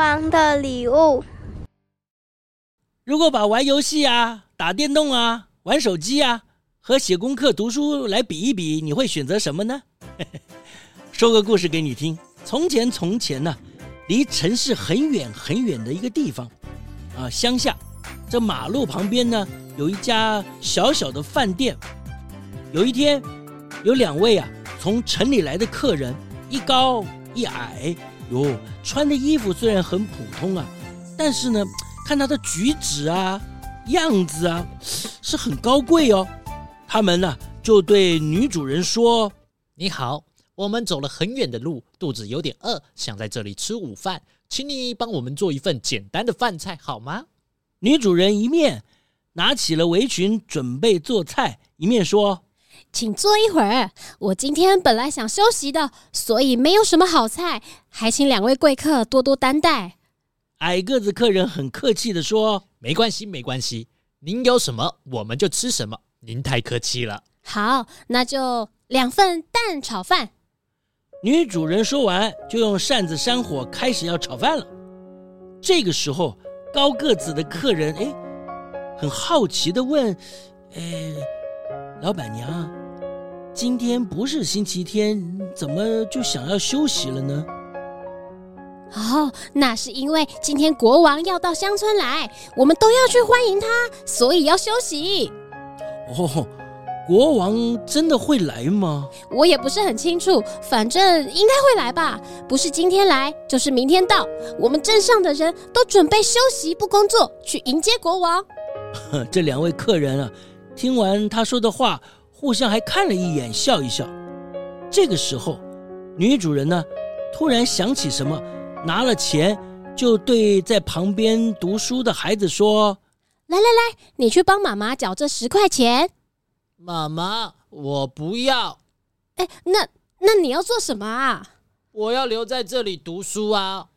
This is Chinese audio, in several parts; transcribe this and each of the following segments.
王的礼物。如果把玩游戏啊、打电动啊、玩手机啊和写功课、读书来比一比，你会选择什么呢？说个故事给你听。从前，从前呢、离城市很远很远的一个地方，啊，乡下，这马路旁边呢有一家小小的饭店。有一天，有两位啊从城里来的客人，一高一矮。哟，穿的衣服虽然很普通啊，但是呢，看他的举止啊、样子啊，是很高贵哦。他们呢，就对女主人说：“你好，我们走了很远的路，肚子有点饿，想在这里吃午饭，请你帮我们做一份简单的饭菜好吗？”女主人一面拿起了围裙准备做菜，一面说。请坐一会儿，我今天本来想休息的，所以没有什么好菜，还请两位贵客多多担待。矮个子客人很客气地说：“没关系，没关系，您有什么我们就吃什么，您太客气了。”好，那就两份蛋炒饭。女主人说完，就用扇子扇火，开始要炒饭了。这个时候，高个子的客人哎，很好奇地问：“哎。”老板娘，今天不是星期天，怎么就想要休息了呢？哦，那是因为今天国王要到乡村来，我们都要去欢迎他，所以要休息。哦，国王真的会来吗？我也不是很清楚，反正应该会来吧。不是今天来，就是明天到。我们镇上的人都准备休息不工作，去迎接国王。这两位客人啊。听完他说的话，互相还看了一眼，笑一笑。这个时候，女主人呢，突然想起什么，拿了钱，就对在旁边读书的孩子说：“来来来，你去帮妈妈缴这十块钱。”妈妈，我不要。哎，那那你要做什么啊？我要留在这里读书啊。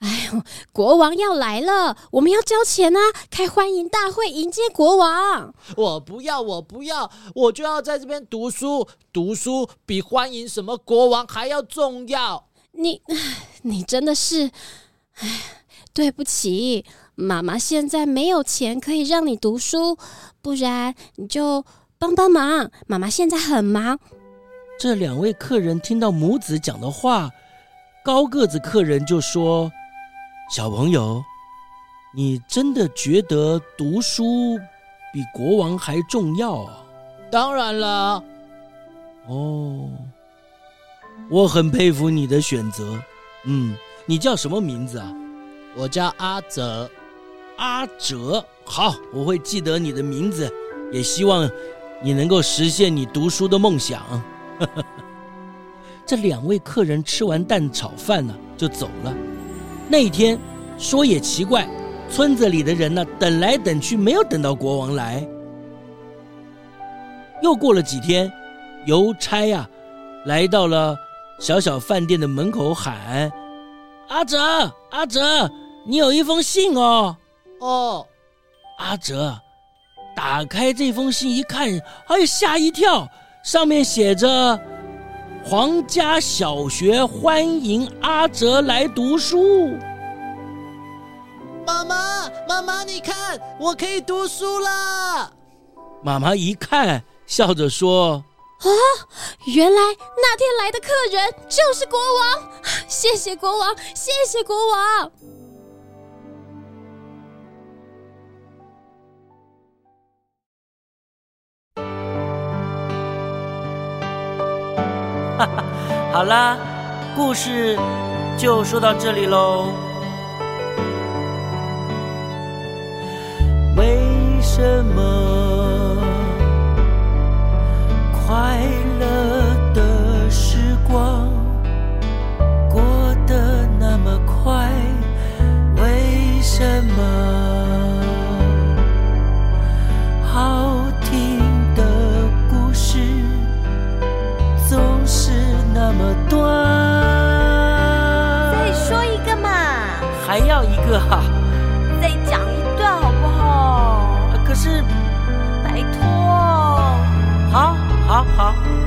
哎呦，国王要来了，我们要交钱啊！开欢迎大会迎接国王。我不要，我不要，我就要在这边读书。读书比欢迎什么国王还要重要。你，你真的是，哎，对不起，妈妈现在没有钱可以让你读书，不然你就帮帮忙。妈妈现在很忙。这两位客人听到母子讲的话，高个子客人就说。小朋友，你真的觉得读书比国王还重要啊？当然了。哦，我很佩服你的选择。嗯，你叫什么名字啊？我叫阿哲。阿哲，好，我会记得你的名字，也希望你能够实现你读书的梦想。这两位客人吃完蛋炒饭呢，就走了。那一天，说也奇怪，村子里的人呢，等来等去，没有等到国王来。又过了几天，邮差呀、啊，来到了小小饭店的门口喊：“阿哲，阿哲，你有一封信哦。”哦，阿哲，打开这封信一看，哎呀，吓一跳，上面写着。皇家小学欢迎阿哲来读书。妈妈，妈妈，你看，我可以读书了。妈妈一看，笑着说：“啊，原来那天来的客人就是国王！谢谢国王，谢谢国王。” 好啦，故事就说到这里喽。为什么还要一个哈。再讲一段好不好？可是拜托。好好好。